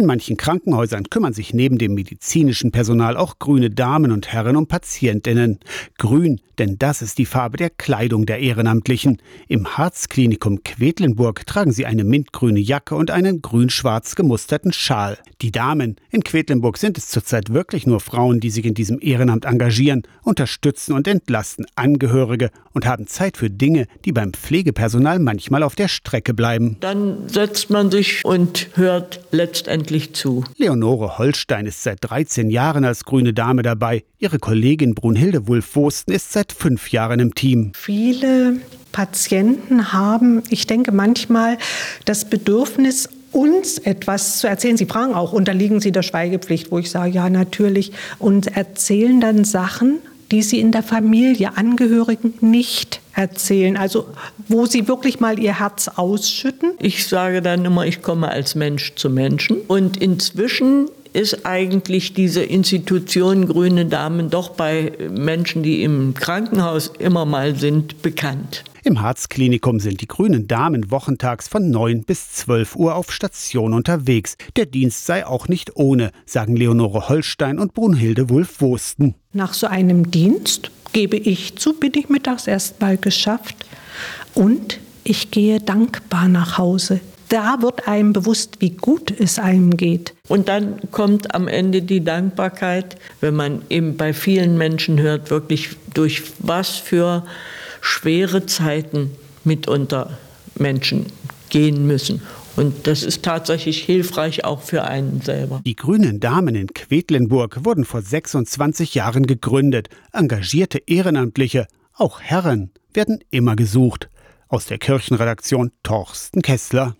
In manchen Krankenhäusern kümmern sich neben dem medizinischen Personal auch grüne Damen und Herren um Patientinnen. Grün, denn das ist die Farbe der Kleidung der Ehrenamtlichen. Im Harzklinikum Quedlinburg tragen sie eine mintgrüne Jacke und einen grün-schwarz gemusterten Schal. Die Damen in Quedlinburg sind es zurzeit wirklich nur Frauen, die sich in diesem Ehrenamt engagieren, unterstützen und entlasten Angehörige und haben Zeit für Dinge, die beim Pflegepersonal manchmal auf der Strecke bleiben. Dann setzt man sich und hört letztendlich zu. Leonore Holstein ist seit 13 Jahren als grüne Dame dabei. Ihre Kollegin Brunhilde Wulf-Wosten ist seit fünf Jahren im Team. Viele Patienten haben, ich denke manchmal, das Bedürfnis, uns etwas zu erzählen. Sie fragen auch, unterliegen Sie der Schweigepflicht, wo ich sage, ja natürlich, und erzählen dann Sachen, die sie in der Familie, Angehörigen nicht erzählen, also wo sie wirklich mal ihr Herz ausschütten. Ich sage dann immer, ich komme als Mensch zu Menschen und inzwischen ist eigentlich diese Institution Grüne Damen doch bei Menschen, die im Krankenhaus immer mal sind, bekannt. Im Harzklinikum sind die grünen Damen wochentags von 9 bis 12 Uhr auf Station unterwegs. Der Dienst sei auch nicht ohne, sagen Leonore Holstein und Brunhilde Wulf-Wosten. Nach so einem Dienst gebe ich zu, bin ich mittags erst mal geschafft und ich gehe dankbar nach Hause da wird einem bewusst, wie gut es einem geht. Und dann kommt am Ende die Dankbarkeit, wenn man eben bei vielen Menschen hört, wirklich durch was für schwere Zeiten mitunter Menschen gehen müssen. Und das ist tatsächlich hilfreich auch für einen selber. Die Grünen Damen in Quedlinburg wurden vor 26 Jahren gegründet. Engagierte Ehrenamtliche, auch Herren, werden immer gesucht. Aus der Kirchenredaktion Torsten Kessler.